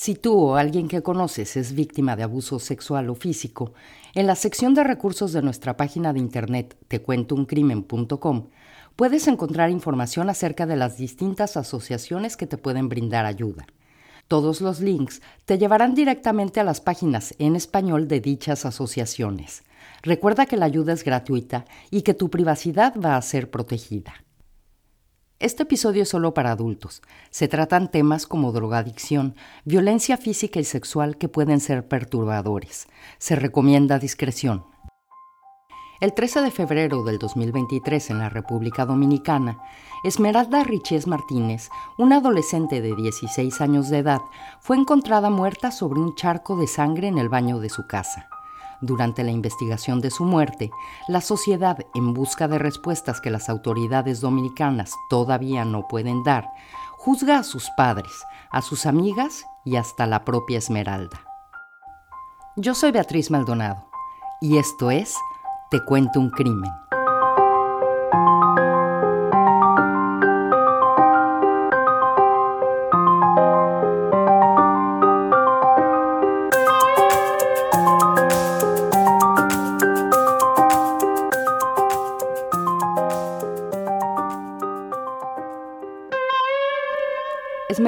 Si tú o alguien que conoces es víctima de abuso sexual o físico, en la sección de recursos de nuestra página de internet tecuentouncrimen.com puedes encontrar información acerca de las distintas asociaciones que te pueden brindar ayuda. Todos los links te llevarán directamente a las páginas en español de dichas asociaciones. Recuerda que la ayuda es gratuita y que tu privacidad va a ser protegida. Este episodio es solo para adultos. Se tratan temas como drogadicción, violencia física y sexual que pueden ser perturbadores. Se recomienda discreción. El 13 de febrero del 2023 en la República Dominicana, Esmeralda Riches Martínez, una adolescente de 16 años de edad, fue encontrada muerta sobre un charco de sangre en el baño de su casa. Durante la investigación de su muerte, la sociedad, en busca de respuestas que las autoridades dominicanas todavía no pueden dar, juzga a sus padres, a sus amigas y hasta la propia Esmeralda. Yo soy Beatriz Maldonado y esto es Te cuento un crimen.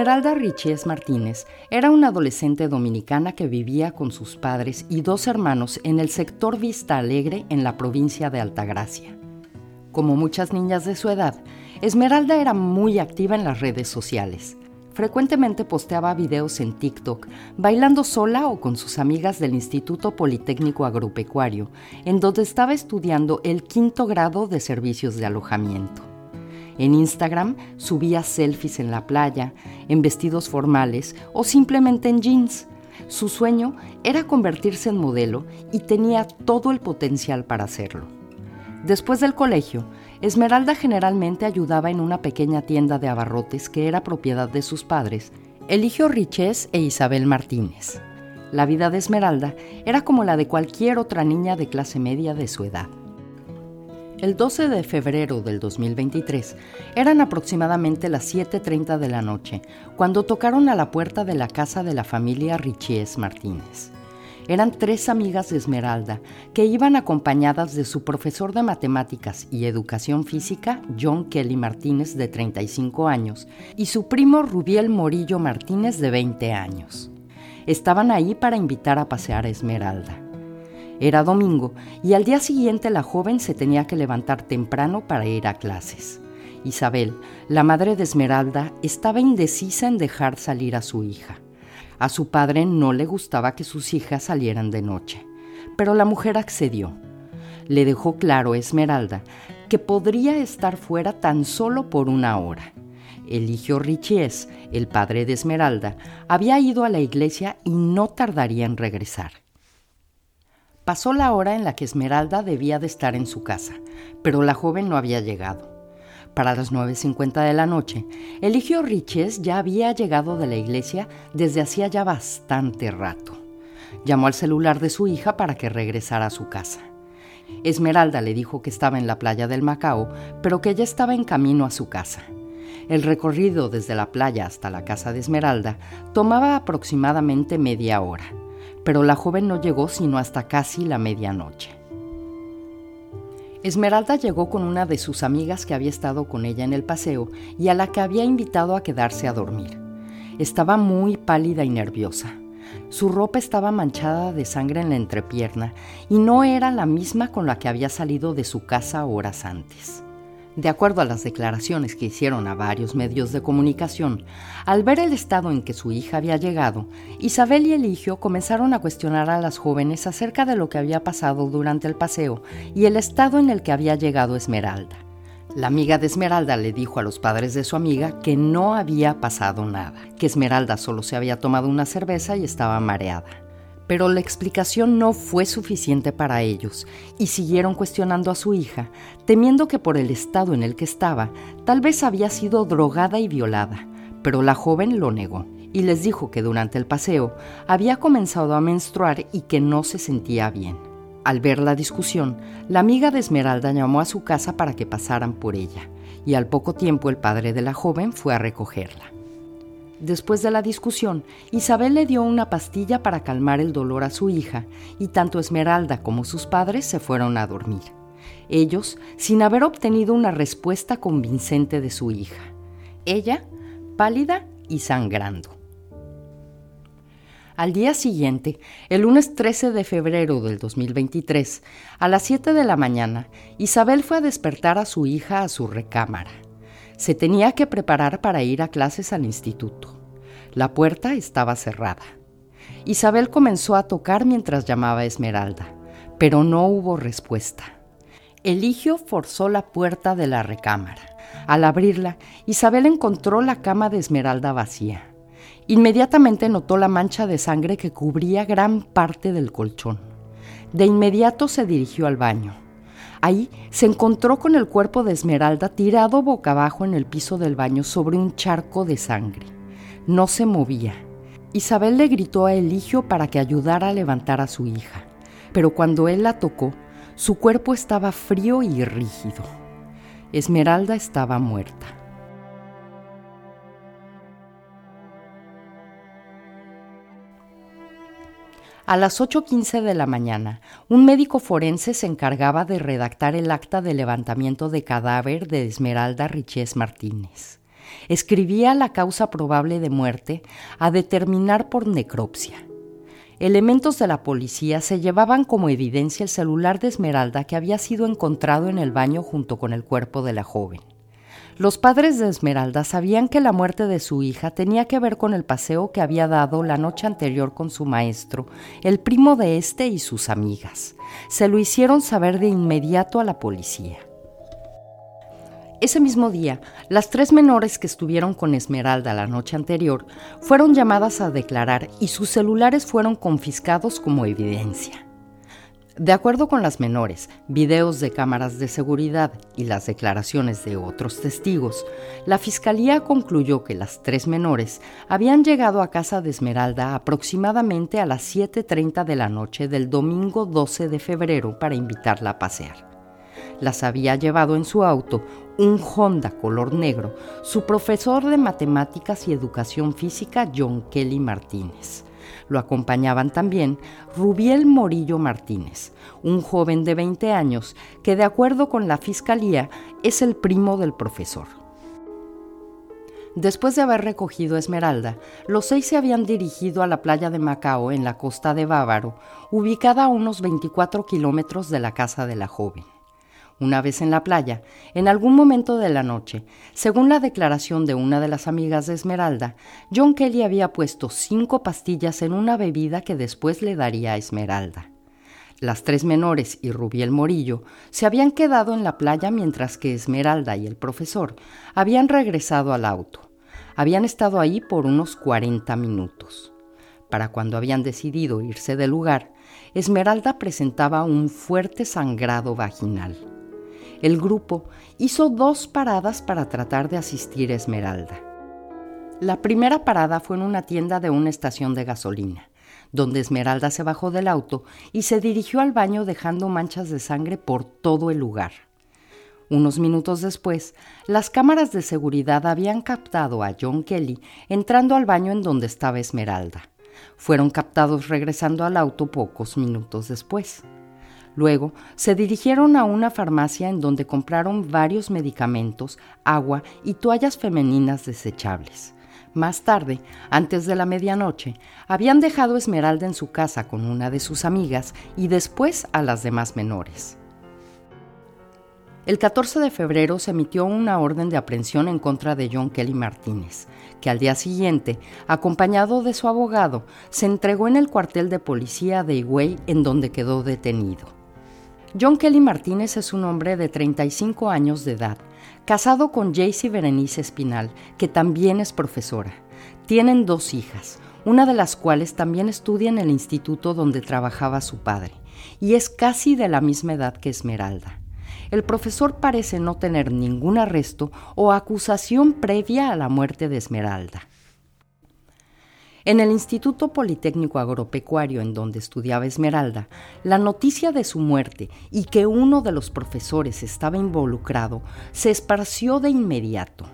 Esmeralda Richies Martínez era una adolescente dominicana que vivía con sus padres y dos hermanos en el sector Vista Alegre en la provincia de Altagracia. Como muchas niñas de su edad, Esmeralda era muy activa en las redes sociales. Frecuentemente posteaba videos en TikTok, bailando sola o con sus amigas del Instituto Politécnico Agropecuario, en donde estaba estudiando el quinto grado de servicios de alojamiento. En Instagram subía selfies en la playa, en vestidos formales o simplemente en jeans. Su sueño era convertirse en modelo y tenía todo el potencial para hacerlo. Después del colegio, Esmeralda generalmente ayudaba en una pequeña tienda de abarrotes que era propiedad de sus padres, Eligio Riches e Isabel Martínez. La vida de Esmeralda era como la de cualquier otra niña de clase media de su edad. El 12 de febrero del 2023 eran aproximadamente las 7.30 de la noche cuando tocaron a la puerta de la casa de la familia Richies Martínez. Eran tres amigas de Esmeralda que iban acompañadas de su profesor de matemáticas y educación física, John Kelly Martínez, de 35 años, y su primo Rubiel Morillo Martínez, de 20 años. Estaban ahí para invitar a pasear a Esmeralda. Era domingo y al día siguiente la joven se tenía que levantar temprano para ir a clases. Isabel, la madre de Esmeralda, estaba indecisa en dejar salir a su hija. A su padre no le gustaba que sus hijas salieran de noche, pero la mujer accedió. Le dejó claro a Esmeralda que podría estar fuera tan solo por una hora. Eligio Richies, el padre de Esmeralda, había ido a la iglesia y no tardaría en regresar. Pasó la hora en la que Esmeralda debía de estar en su casa, pero la joven no había llegado. Para las 9.50 de la noche, Eligio Riches ya había llegado de la iglesia desde hacía ya bastante rato. Llamó al celular de su hija para que regresara a su casa. Esmeralda le dijo que estaba en la playa del Macao, pero que ella estaba en camino a su casa. El recorrido desde la playa hasta la casa de Esmeralda tomaba aproximadamente media hora pero la joven no llegó sino hasta casi la medianoche. Esmeralda llegó con una de sus amigas que había estado con ella en el paseo y a la que había invitado a quedarse a dormir. Estaba muy pálida y nerviosa. Su ropa estaba manchada de sangre en la entrepierna y no era la misma con la que había salido de su casa horas antes. De acuerdo a las declaraciones que hicieron a varios medios de comunicación, al ver el estado en que su hija había llegado, Isabel y Eligio comenzaron a cuestionar a las jóvenes acerca de lo que había pasado durante el paseo y el estado en el que había llegado Esmeralda. La amiga de Esmeralda le dijo a los padres de su amiga que no había pasado nada, que Esmeralda solo se había tomado una cerveza y estaba mareada pero la explicación no fue suficiente para ellos y siguieron cuestionando a su hija, temiendo que por el estado en el que estaba, tal vez había sido drogada y violada, pero la joven lo negó y les dijo que durante el paseo había comenzado a menstruar y que no se sentía bien. Al ver la discusión, la amiga de Esmeralda llamó a su casa para que pasaran por ella, y al poco tiempo el padre de la joven fue a recogerla. Después de la discusión, Isabel le dio una pastilla para calmar el dolor a su hija y tanto Esmeralda como sus padres se fueron a dormir. Ellos sin haber obtenido una respuesta convincente de su hija. Ella, pálida y sangrando. Al día siguiente, el lunes 13 de febrero del 2023, a las 7 de la mañana, Isabel fue a despertar a su hija a su recámara. Se tenía que preparar para ir a clases al instituto. La puerta estaba cerrada. Isabel comenzó a tocar mientras llamaba a Esmeralda, pero no hubo respuesta. Eligio forzó la puerta de la recámara. Al abrirla, Isabel encontró la cama de Esmeralda vacía. Inmediatamente notó la mancha de sangre que cubría gran parte del colchón. De inmediato se dirigió al baño. Ahí se encontró con el cuerpo de Esmeralda tirado boca abajo en el piso del baño sobre un charco de sangre. No se movía. Isabel le gritó a Eligio para que ayudara a levantar a su hija, pero cuando él la tocó, su cuerpo estaba frío y rígido. Esmeralda estaba muerta. A las 8.15 de la mañana, un médico forense se encargaba de redactar el acta de levantamiento de cadáver de Esmeralda Riches Martínez. Escribía la causa probable de muerte a determinar por necropsia. Elementos de la policía se llevaban como evidencia el celular de Esmeralda que había sido encontrado en el baño junto con el cuerpo de la joven. Los padres de Esmeralda sabían que la muerte de su hija tenía que ver con el paseo que había dado la noche anterior con su maestro, el primo de este y sus amigas. Se lo hicieron saber de inmediato a la policía. Ese mismo día, las tres menores que estuvieron con Esmeralda la noche anterior fueron llamadas a declarar y sus celulares fueron confiscados como evidencia. De acuerdo con las menores, videos de cámaras de seguridad y las declaraciones de otros testigos, la fiscalía concluyó que las tres menores habían llegado a casa de Esmeralda aproximadamente a las 7.30 de la noche del domingo 12 de febrero para invitarla a pasear. Las había llevado en su auto un Honda color negro su profesor de matemáticas y educación física John Kelly Martínez lo acompañaban también Rubiel Morillo Martínez, un joven de 20 años que de acuerdo con la fiscalía es el primo del profesor. Después de haber recogido Esmeralda, los seis se habían dirigido a la playa de Macao en la costa de Bávaro, ubicada a unos 24 kilómetros de la casa de la joven. Una vez en la playa, en algún momento de la noche, según la declaración de una de las amigas de Esmeralda, John Kelly había puesto cinco pastillas en una bebida que después le daría a Esmeralda. Las tres menores y Rubiel Morillo se habían quedado en la playa mientras que Esmeralda y el profesor habían regresado al auto. Habían estado ahí por unos 40 minutos. Para cuando habían decidido irse del lugar, Esmeralda presentaba un fuerte sangrado vaginal el grupo hizo dos paradas para tratar de asistir a Esmeralda. La primera parada fue en una tienda de una estación de gasolina, donde Esmeralda se bajó del auto y se dirigió al baño dejando manchas de sangre por todo el lugar. Unos minutos después, las cámaras de seguridad habían captado a John Kelly entrando al baño en donde estaba Esmeralda. Fueron captados regresando al auto pocos minutos después. Luego se dirigieron a una farmacia en donde compraron varios medicamentos, agua y toallas femeninas desechables. Más tarde, antes de la medianoche, habían dejado Esmeralda en su casa con una de sus amigas y después a las demás menores. El 14 de febrero se emitió una orden de aprehensión en contra de John Kelly Martínez, que al día siguiente, acompañado de su abogado, se entregó en el cuartel de policía de Higüey en donde quedó detenido. John Kelly Martínez es un hombre de 35 años de edad, casado con Jaycee Berenice Espinal, que también es profesora. Tienen dos hijas, una de las cuales también estudia en el instituto donde trabajaba su padre, y es casi de la misma edad que Esmeralda. El profesor parece no tener ningún arresto o acusación previa a la muerte de Esmeralda. En el Instituto Politécnico Agropecuario en donde estudiaba Esmeralda, la noticia de su muerte y que uno de los profesores estaba involucrado se esparció de inmediato.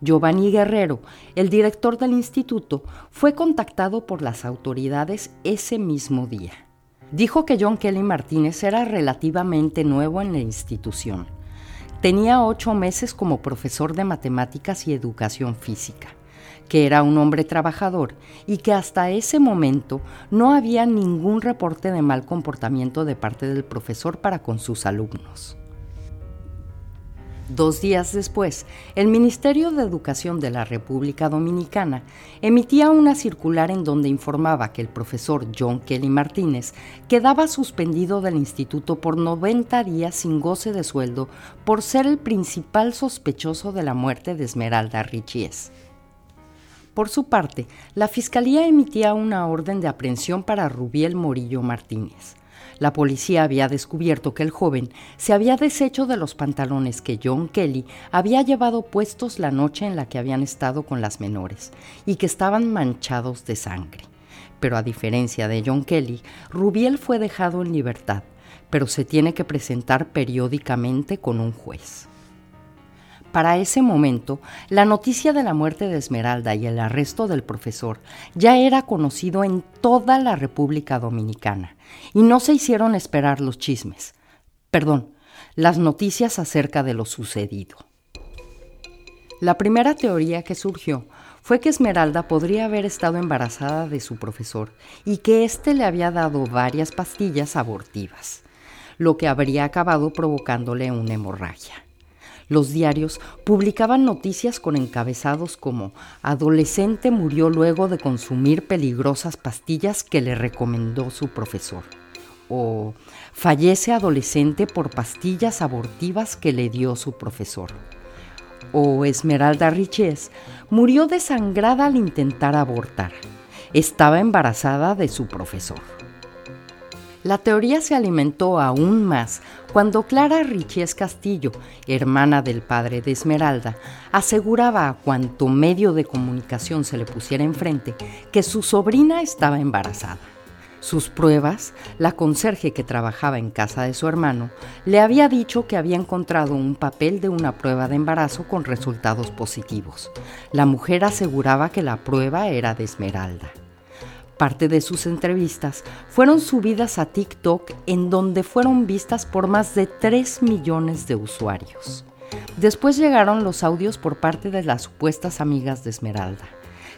Giovanni Guerrero, el director del instituto, fue contactado por las autoridades ese mismo día. Dijo que John Kelly Martínez era relativamente nuevo en la institución. Tenía ocho meses como profesor de matemáticas y educación física que era un hombre trabajador y que hasta ese momento no había ningún reporte de mal comportamiento de parte del profesor para con sus alumnos. Dos días después, el Ministerio de Educación de la República Dominicana emitía una circular en donde informaba que el profesor John Kelly Martínez quedaba suspendido del instituto por 90 días sin goce de sueldo por ser el principal sospechoso de la muerte de Esmeralda Richies. Por su parte, la Fiscalía emitía una orden de aprehensión para Rubiel Morillo Martínez. La policía había descubierto que el joven se había deshecho de los pantalones que John Kelly había llevado puestos la noche en la que habían estado con las menores y que estaban manchados de sangre. Pero a diferencia de John Kelly, Rubiel fue dejado en libertad, pero se tiene que presentar periódicamente con un juez. Para ese momento, la noticia de la muerte de Esmeralda y el arresto del profesor ya era conocido en toda la República Dominicana y no se hicieron esperar los chismes, perdón, las noticias acerca de lo sucedido. La primera teoría que surgió fue que Esmeralda podría haber estado embarazada de su profesor y que éste le había dado varias pastillas abortivas, lo que habría acabado provocándole una hemorragia los diarios publicaban noticias con encabezados como Adolescente murió luego de consumir peligrosas pastillas que le recomendó su profesor. O Fallece adolescente por pastillas abortivas que le dio su profesor. O Esmeralda Riches murió desangrada al intentar abortar. Estaba embarazada de su profesor. La teoría se alimentó aún más cuando Clara Richies Castillo, hermana del padre de Esmeralda, aseguraba a cuanto medio de comunicación se le pusiera enfrente que su sobrina estaba embarazada. Sus pruebas, la conserje que trabajaba en casa de su hermano, le había dicho que había encontrado un papel de una prueba de embarazo con resultados positivos. La mujer aseguraba que la prueba era de Esmeralda. Parte de sus entrevistas fueron subidas a TikTok en donde fueron vistas por más de 3 millones de usuarios. Después llegaron los audios por parte de las supuestas amigas de Esmeralda,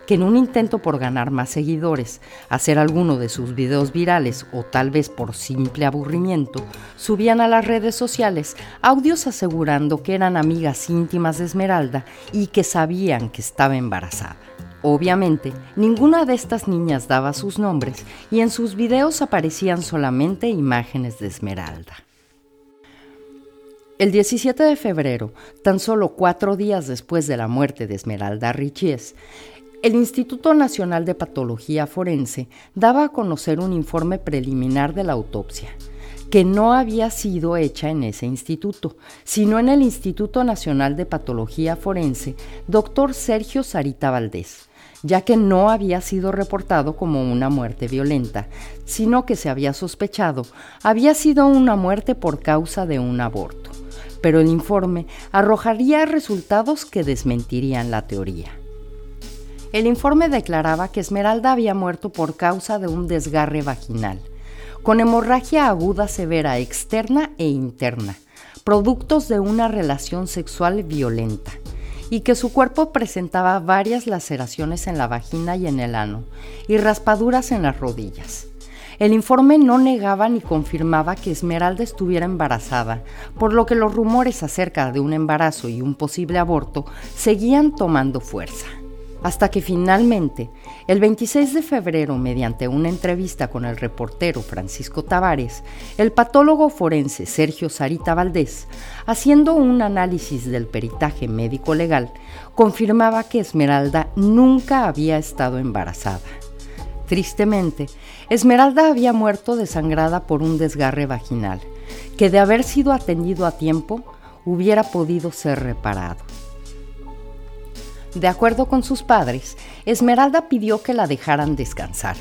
que en un intento por ganar más seguidores, hacer alguno de sus videos virales o tal vez por simple aburrimiento, subían a las redes sociales audios asegurando que eran amigas íntimas de Esmeralda y que sabían que estaba embarazada. Obviamente, ninguna de estas niñas daba sus nombres y en sus videos aparecían solamente imágenes de Esmeralda. El 17 de febrero, tan solo cuatro días después de la muerte de Esmeralda Richies, el Instituto Nacional de Patología Forense daba a conocer un informe preliminar de la autopsia, que no había sido hecha en ese instituto, sino en el Instituto Nacional de Patología Forense, doctor Sergio Sarita Valdés ya que no había sido reportado como una muerte violenta, sino que se había sospechado había sido una muerte por causa de un aborto. Pero el informe arrojaría resultados que desmentirían la teoría. El informe declaraba que Esmeralda había muerto por causa de un desgarre vaginal, con hemorragia aguda severa externa e interna, productos de una relación sexual violenta y que su cuerpo presentaba varias laceraciones en la vagina y en el ano y raspaduras en las rodillas. El informe no negaba ni confirmaba que Esmeralda estuviera embarazada, por lo que los rumores acerca de un embarazo y un posible aborto seguían tomando fuerza hasta que finalmente, el 26 de febrero, mediante una entrevista con el reportero Francisco Tavares, el patólogo forense Sergio Sarita Valdés, haciendo un análisis del peritaje médico legal, confirmaba que Esmeralda nunca había estado embarazada. Tristemente, Esmeralda había muerto desangrada por un desgarre vaginal, que de haber sido atendido a tiempo, hubiera podido ser reparado. De acuerdo con sus padres, Esmeralda pidió que la dejaran descansar.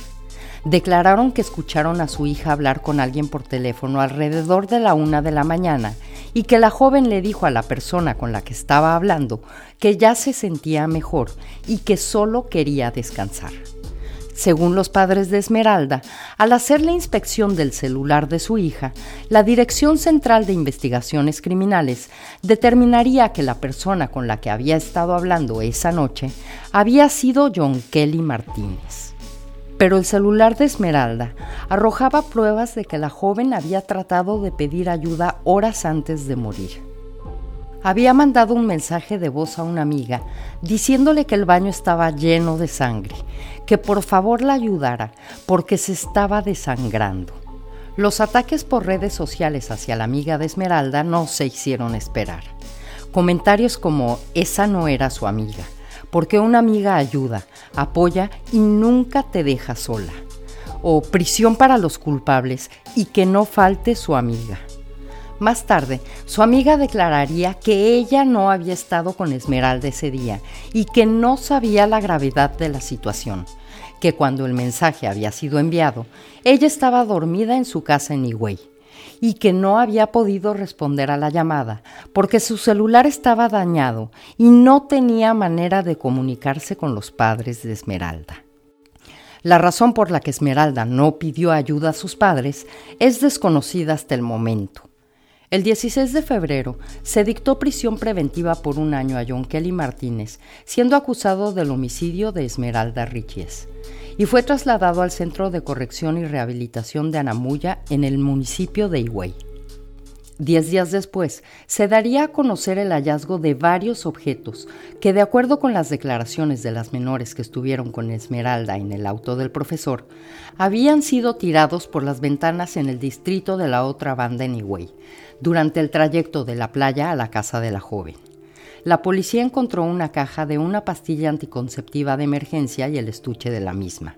Declararon que escucharon a su hija hablar con alguien por teléfono alrededor de la una de la mañana y que la joven le dijo a la persona con la que estaba hablando que ya se sentía mejor y que solo quería descansar. Según los padres de Esmeralda, al hacer la inspección del celular de su hija, la Dirección Central de Investigaciones Criminales determinaría que la persona con la que había estado hablando esa noche había sido John Kelly Martínez. Pero el celular de Esmeralda arrojaba pruebas de que la joven había tratado de pedir ayuda horas antes de morir había mandado un mensaje de voz a una amiga diciéndole que el baño estaba lleno de sangre, que por favor la ayudara porque se estaba desangrando. Los ataques por redes sociales hacia la amiga de Esmeralda no se hicieron esperar. Comentarios como esa no era su amiga, porque una amiga ayuda, apoya y nunca te deja sola. O prisión para los culpables y que no falte su amiga. Más tarde, su amiga declararía que ella no había estado con Esmeralda ese día y que no sabía la gravedad de la situación, que cuando el mensaje había sido enviado, ella estaba dormida en su casa en Higüey y que no había podido responder a la llamada porque su celular estaba dañado y no tenía manera de comunicarse con los padres de Esmeralda. La razón por la que Esmeralda no pidió ayuda a sus padres es desconocida hasta el momento. El 16 de febrero se dictó prisión preventiva por un año a John Kelly Martínez, siendo acusado del homicidio de Esmeralda Richies, y fue trasladado al Centro de Corrección y Rehabilitación de Anamuya en el municipio de Higüey. Diez días después, se daría a conocer el hallazgo de varios objetos que, de acuerdo con las declaraciones de las menores que estuvieron con Esmeralda en el auto del profesor, habían sido tirados por las ventanas en el distrito de la otra banda en Higüey, durante el trayecto de la playa a la casa de la joven. La policía encontró una caja de una pastilla anticonceptiva de emergencia y el estuche de la misma,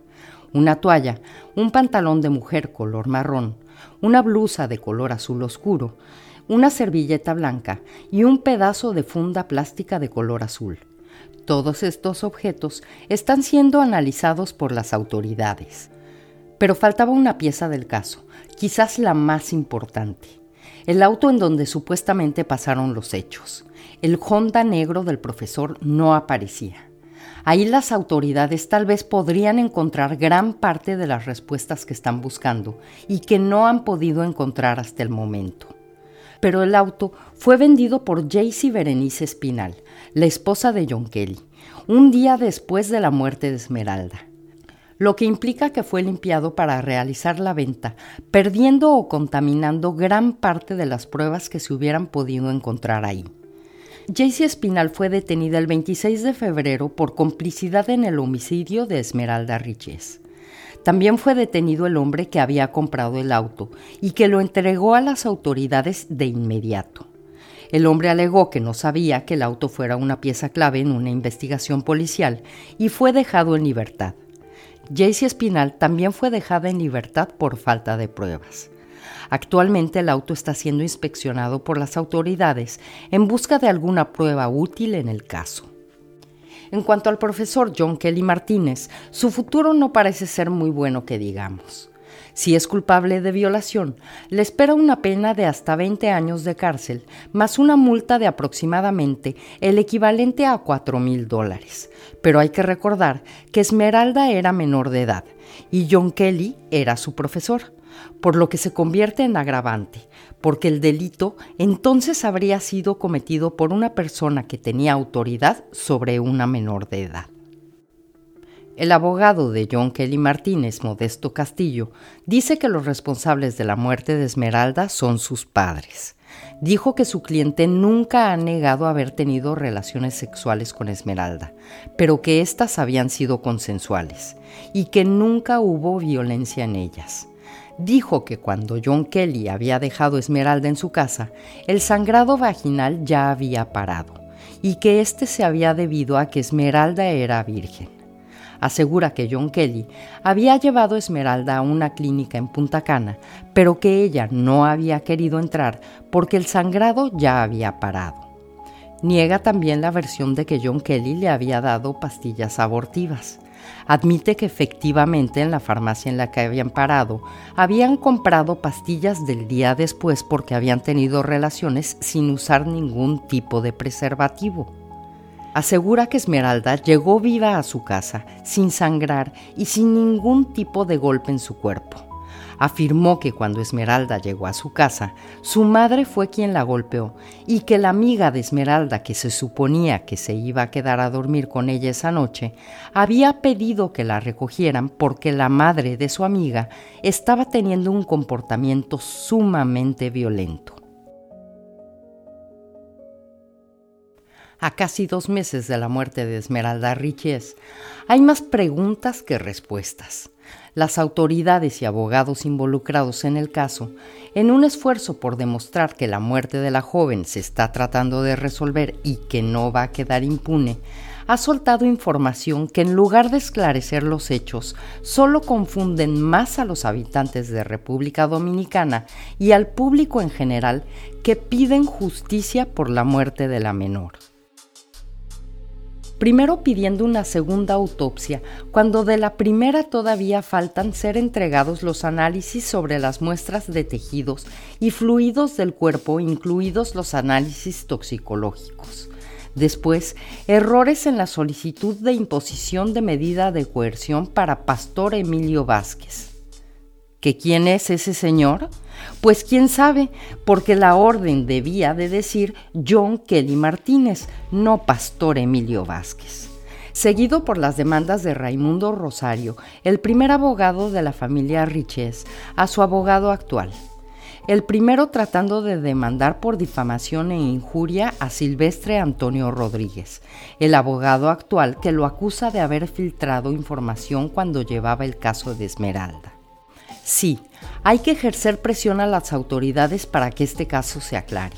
una toalla, un pantalón de mujer color marrón, una blusa de color azul oscuro, una servilleta blanca y un pedazo de funda plástica de color azul. Todos estos objetos están siendo analizados por las autoridades. Pero faltaba una pieza del caso, quizás la más importante. El auto en donde supuestamente pasaron los hechos. El Honda negro del profesor no aparecía. Ahí las autoridades tal vez podrían encontrar gran parte de las respuestas que están buscando y que no han podido encontrar hasta el momento. Pero el auto fue vendido por Jaycee Berenice Espinal, la esposa de John Kelly, un día después de la muerte de Esmeralda lo que implica que fue limpiado para realizar la venta, perdiendo o contaminando gran parte de las pruebas que se hubieran podido encontrar ahí. Jaycee Espinal fue detenida el 26 de febrero por complicidad en el homicidio de Esmeralda Riches. También fue detenido el hombre que había comprado el auto y que lo entregó a las autoridades de inmediato. El hombre alegó que no sabía que el auto fuera una pieza clave en una investigación policial y fue dejado en libertad. Jaycee Espinal también fue dejada en libertad por falta de pruebas. Actualmente el auto está siendo inspeccionado por las autoridades en busca de alguna prueba útil en el caso. En cuanto al profesor John Kelly Martínez, su futuro no parece ser muy bueno que digamos. Si es culpable de violación, le espera una pena de hasta 20 años de cárcel, más una multa de aproximadamente el equivalente a 4 mil dólares. Pero hay que recordar que Esmeralda era menor de edad y John Kelly era su profesor por lo que se convierte en agravante, porque el delito entonces habría sido cometido por una persona que tenía autoridad sobre una menor de edad. El abogado de John Kelly Martínez, Modesto Castillo, dice que los responsables de la muerte de Esmeralda son sus padres. Dijo que su cliente nunca ha negado haber tenido relaciones sexuales con Esmeralda, pero que éstas habían sido consensuales y que nunca hubo violencia en ellas dijo que cuando John Kelly había dejado Esmeralda en su casa, el sangrado vaginal ya había parado y que este se había debido a que Esmeralda era virgen. Asegura que John Kelly había llevado Esmeralda a una clínica en Punta Cana, pero que ella no había querido entrar porque el sangrado ya había parado. Niega también la versión de que John Kelly le había dado pastillas abortivas admite que efectivamente en la farmacia en la que habían parado habían comprado pastillas del día después porque habían tenido relaciones sin usar ningún tipo de preservativo. Asegura que Esmeralda llegó viva a su casa, sin sangrar y sin ningún tipo de golpe en su cuerpo afirmó que cuando Esmeralda llegó a su casa, su madre fue quien la golpeó y que la amiga de Esmeralda, que se suponía que se iba a quedar a dormir con ella esa noche, había pedido que la recogieran porque la madre de su amiga estaba teniendo un comportamiento sumamente violento. a casi dos meses de la muerte de Esmeralda Riches, hay más preguntas que respuestas. Las autoridades y abogados involucrados en el caso, en un esfuerzo por demostrar que la muerte de la joven se está tratando de resolver y que no va a quedar impune, ha soltado información que en lugar de esclarecer los hechos, solo confunden más a los habitantes de República Dominicana y al público en general que piden justicia por la muerte de la menor primero pidiendo una segunda autopsia, cuando de la primera todavía faltan ser entregados los análisis sobre las muestras de tejidos y fluidos del cuerpo, incluidos los análisis toxicológicos. Después, errores en la solicitud de imposición de medida de coerción para Pastor Emilio Vázquez. ¿Que quién es ese señor? Pues quién sabe, porque la orden debía de decir John Kelly Martínez, no Pastor Emilio Vázquez. Seguido por las demandas de Raimundo Rosario, el primer abogado de la familia Riches, a su abogado actual. El primero tratando de demandar por difamación e injuria a Silvestre Antonio Rodríguez, el abogado actual que lo acusa de haber filtrado información cuando llevaba el caso de Esmeralda. Sí, hay que ejercer presión a las autoridades para que este caso se aclare.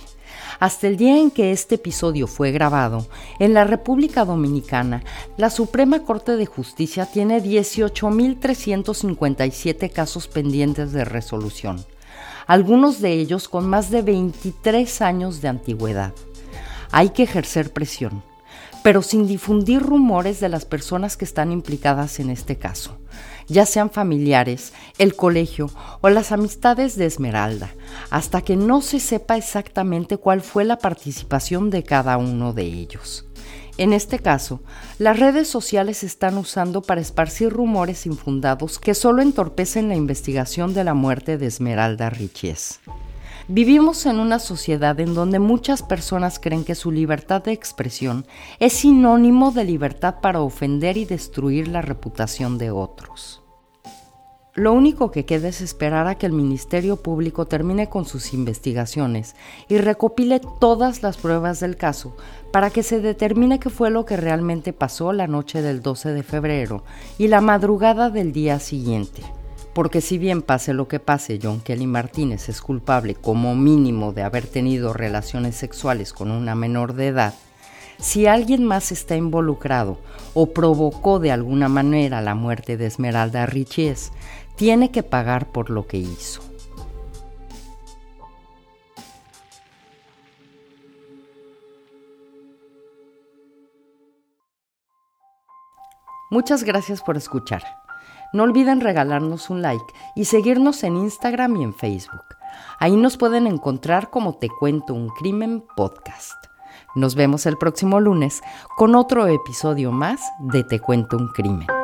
Hasta el día en que este episodio fue grabado, en la República Dominicana, la Suprema Corte de Justicia tiene 18.357 casos pendientes de resolución, algunos de ellos con más de 23 años de antigüedad. Hay que ejercer presión, pero sin difundir rumores de las personas que están implicadas en este caso ya sean familiares, el colegio o las amistades de Esmeralda, hasta que no se sepa exactamente cuál fue la participación de cada uno de ellos. En este caso, las redes sociales se están usando para esparcir rumores infundados que solo entorpecen la investigación de la muerte de Esmeralda Riches. Vivimos en una sociedad en donde muchas personas creen que su libertad de expresión es sinónimo de libertad para ofender y destruir la reputación de otros. Lo único que queda es esperar a que el Ministerio Público termine con sus investigaciones y recopile todas las pruebas del caso para que se determine qué fue lo que realmente pasó la noche del 12 de febrero y la madrugada del día siguiente porque si bien pase lo que pase, John Kelly Martínez es culpable como mínimo de haber tenido relaciones sexuales con una menor de edad, si alguien más está involucrado o provocó de alguna manera la muerte de Esmeralda Richies, tiene que pagar por lo que hizo. Muchas gracias por escuchar. No olviden regalarnos un like y seguirnos en Instagram y en Facebook. Ahí nos pueden encontrar como Te Cuento un Crimen Podcast. Nos vemos el próximo lunes con otro episodio más de Te Cuento un Crimen.